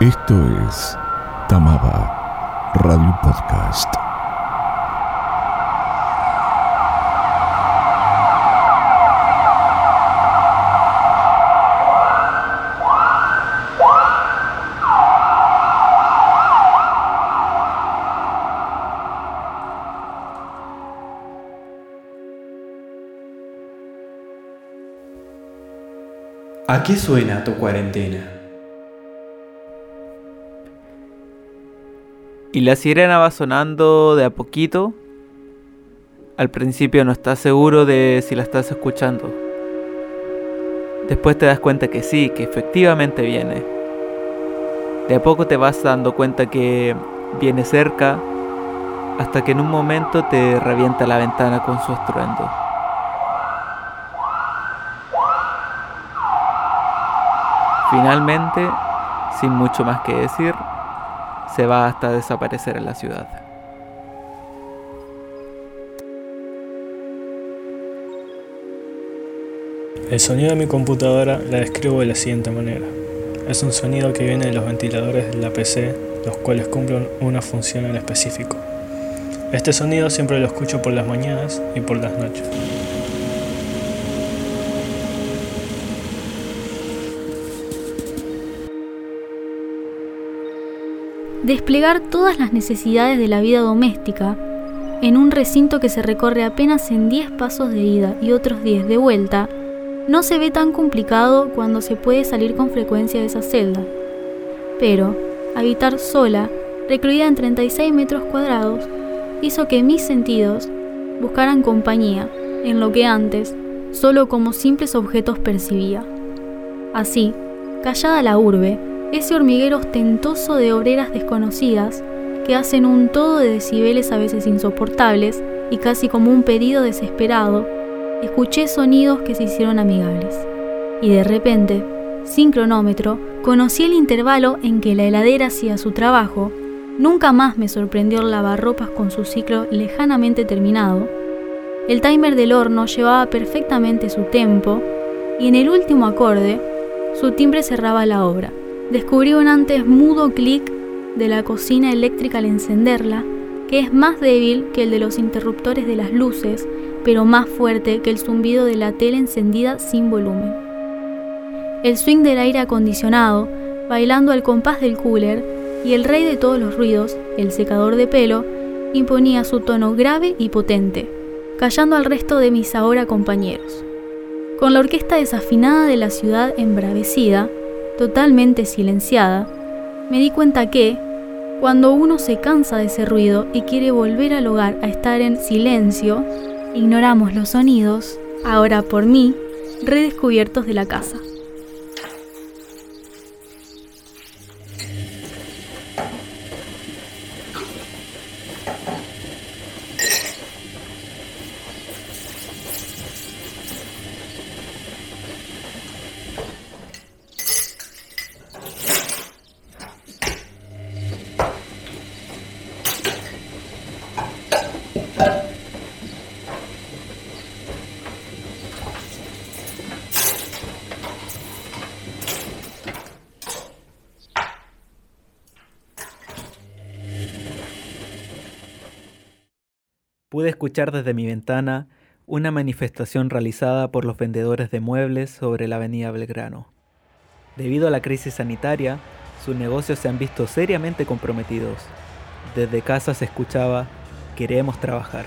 Esto es Tamaba Radio Podcast. ¿A qué suena tu cuarentena? Y la sirena va sonando de a poquito. Al principio no estás seguro de si la estás escuchando. Después te das cuenta que sí, que efectivamente viene. De a poco te vas dando cuenta que viene cerca hasta que en un momento te revienta la ventana con su estruendo. Finalmente, sin mucho más que decir, se va hasta desaparecer en la ciudad. El sonido de mi computadora la describo de la siguiente manera. Es un sonido que viene de los ventiladores de la PC, los cuales cumplen una función en específico. Este sonido siempre lo escucho por las mañanas y por las noches. Desplegar todas las necesidades de la vida doméstica en un recinto que se recorre apenas en 10 pasos de ida y otros 10 de vuelta, no se ve tan complicado cuando se puede salir con frecuencia de esa celda. Pero, habitar sola, recluida en 36 metros cuadrados, hizo que mis sentidos buscaran compañía en lo que antes solo como simples objetos percibía. Así, callada la urbe, ese hormiguero ostentoso de obreras desconocidas que hacen un todo de decibeles a veces insoportables y casi como un pedido desesperado, escuché sonidos que se hicieron amigables. Y de repente, sin cronómetro, conocí el intervalo en que la heladera hacía su trabajo. Nunca más me sorprendió el lavarropas con su ciclo lejanamente terminado. El timer del horno llevaba perfectamente su tempo y en el último acorde, su timbre cerraba la obra. Descubrí un antes mudo clic de la cocina eléctrica al encenderla, que es más débil que el de los interruptores de las luces, pero más fuerte que el zumbido de la tele encendida sin volumen. El swing del aire acondicionado, bailando al compás del cooler, y el rey de todos los ruidos, el secador de pelo, imponía su tono grave y potente, callando al resto de mis ahora compañeros. Con la orquesta desafinada de la ciudad embravecida, totalmente silenciada, me di cuenta que, cuando uno se cansa de ese ruido y quiere volver al hogar a estar en silencio, ignoramos los sonidos, ahora por mí, redescubiertos de la casa. Pude escuchar desde mi ventana una manifestación realizada por los vendedores de muebles sobre la avenida Belgrano. Debido a la crisis sanitaria, sus negocios se han visto seriamente comprometidos. Desde casa se escuchaba, queremos trabajar.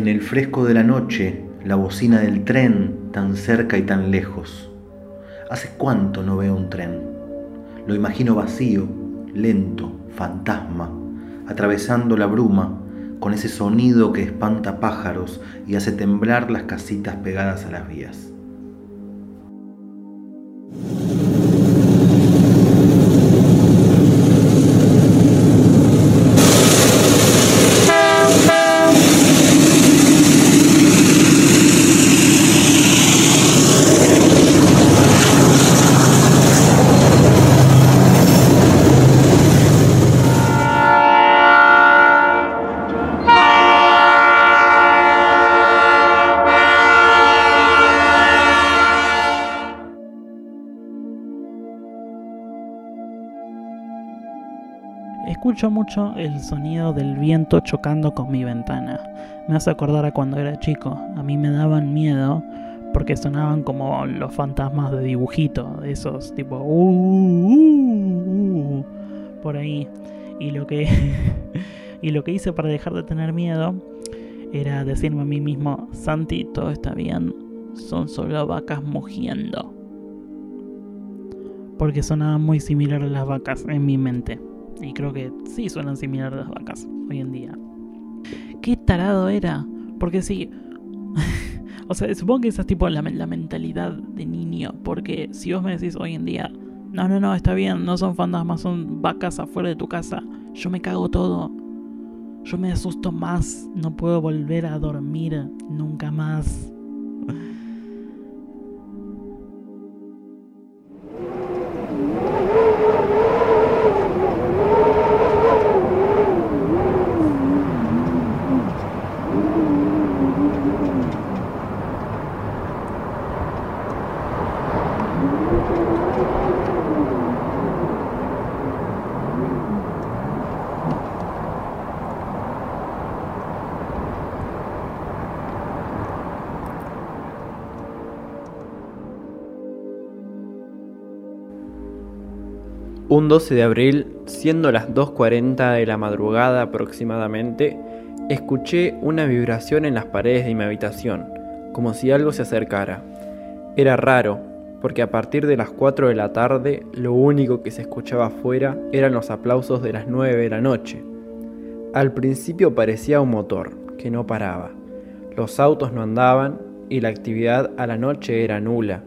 En el fresco de la noche, la bocina del tren tan cerca y tan lejos. ¿Hace cuánto no veo un tren? Lo imagino vacío, lento, fantasma, atravesando la bruma, con ese sonido que espanta pájaros y hace temblar las casitas pegadas a las vías. Escucho mucho el sonido del viento chocando con mi ventana. Me hace acordar a cuando era chico. A mí me daban miedo porque sonaban como los fantasmas de dibujito, esos tipo uh, uh, uh, por ahí. Y lo que y lo que hice para dejar de tener miedo era decirme a mí mismo, Santi, todo está bien, son solo vacas mugiendo. Porque sonaban muy similar a las vacas en mi mente. Y creo que sí suenan similares las vacas hoy en día. ¿Qué tarado era? Porque sí. o sea, supongo que esa es tipo la, la mentalidad de niño. Porque si vos me decís hoy en día, no, no, no, está bien, no son fantasmas, son vacas afuera de tu casa. Yo me cago todo. Yo me asusto más. No puedo volver a dormir nunca más. Un 12 de abril, siendo las 2.40 de la madrugada aproximadamente, escuché una vibración en las paredes de mi habitación, como si algo se acercara. Era raro, porque a partir de las 4 de la tarde lo único que se escuchaba afuera eran los aplausos de las 9 de la noche. Al principio parecía un motor, que no paraba. Los autos no andaban y la actividad a la noche era nula.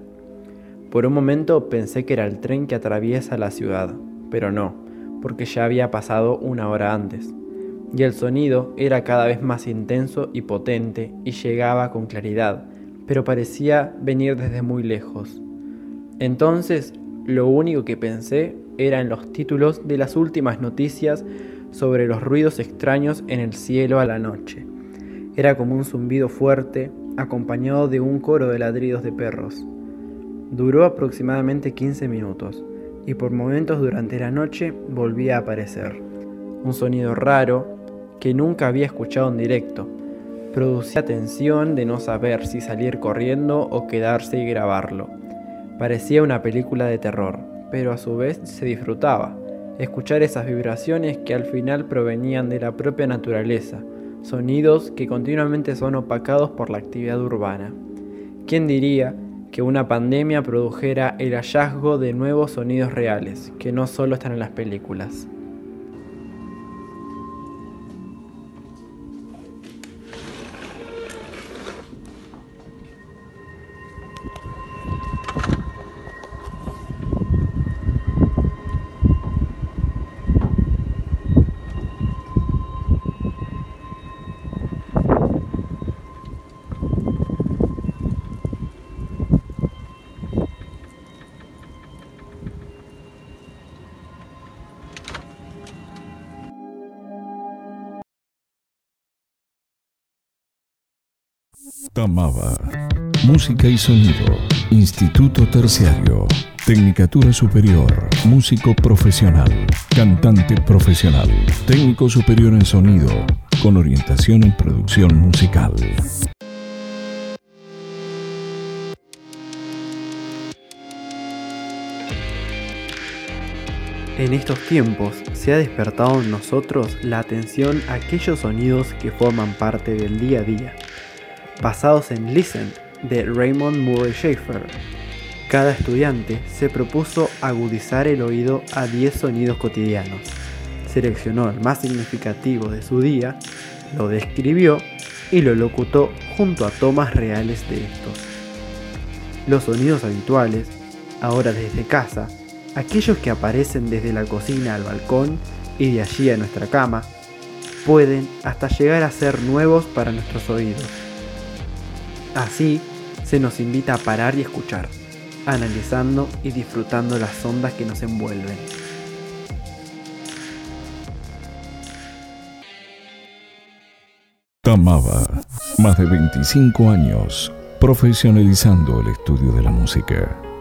Por un momento pensé que era el tren que atraviesa la ciudad, pero no, porque ya había pasado una hora antes. Y el sonido era cada vez más intenso y potente y llegaba con claridad, pero parecía venir desde muy lejos. Entonces, lo único que pensé era en los títulos de las últimas noticias sobre los ruidos extraños en el cielo a la noche. Era como un zumbido fuerte, acompañado de un coro de ladridos de perros. Duró aproximadamente 15 minutos y por momentos durante la noche volvía a aparecer. Un sonido raro que nunca había escuchado en directo. Producía tensión de no saber si salir corriendo o quedarse y grabarlo. Parecía una película de terror, pero a su vez se disfrutaba. Escuchar esas vibraciones que al final provenían de la propia naturaleza, sonidos que continuamente son opacados por la actividad urbana. ¿Quién diría que una pandemia produjera el hallazgo de nuevos sonidos reales, que no solo están en las películas. Tamaba. Música y sonido. Instituto Terciario. Tecnicatura Superior. Músico profesional. Cantante profesional. Técnico superior en sonido. Con orientación en producción musical. En estos tiempos se ha despertado en nosotros la atención a aquellos sonidos que forman parte del día a día basados en Listen de Raymond Murray Schafer. Cada estudiante se propuso agudizar el oído a 10 sonidos cotidianos. Seleccionó el más significativo de su día, lo describió y lo locutó junto a tomas reales de estos. Los sonidos habituales, ahora desde casa, aquellos que aparecen desde la cocina al balcón y de allí a nuestra cama, pueden hasta llegar a ser nuevos para nuestros oídos. Así, se nos invita a parar y escuchar, analizando y disfrutando las ondas que nos envuelven. Tamaba, más de 25 años profesionalizando el estudio de la música.